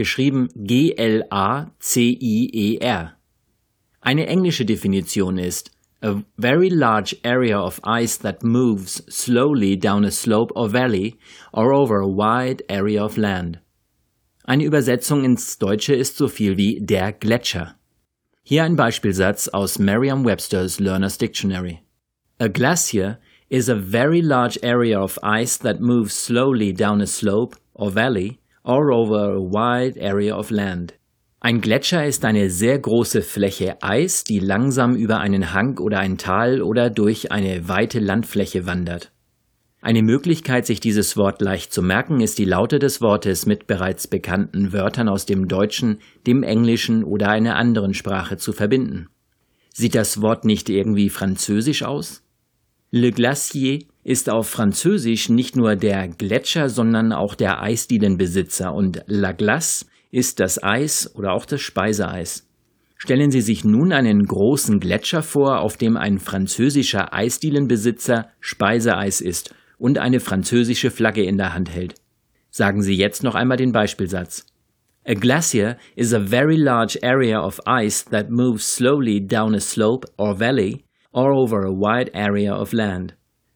geschrieben G-L-A-C-I-E-R. Eine englische Definition ist a very large area of ice that moves slowly down a slope or valley or over a wide area of land. Eine Übersetzung ins Deutsche ist so viel wie der Gletscher. Hier ein Beispielsatz aus Merriam-Webster's Learner's Dictionary. A glacier is a very large area of ice that moves slowly down a slope or valley or over a wide area of land. Ein Gletscher ist eine sehr große Fläche Eis, die langsam über einen Hang oder ein Tal oder durch eine weite Landfläche wandert. Eine Möglichkeit, sich dieses Wort leicht zu merken, ist die Laute des Wortes mit bereits bekannten Wörtern aus dem Deutschen, dem Englischen oder einer anderen Sprache zu verbinden. Sieht das Wort nicht irgendwie französisch aus? Le Glacier ist auf Französisch nicht nur der Gletscher, sondern auch der Eisdielenbesitzer und La Glace ist das Eis oder auch das Speiseeis. Stellen Sie sich nun einen großen Gletscher vor, auf dem ein französischer Eisdielenbesitzer Speiseeis isst und eine französische Flagge in der Hand hält. Sagen Sie jetzt noch einmal den Beispielsatz. A glacier is a very large area of ice that moves slowly down a slope or valley or over a wide area of land.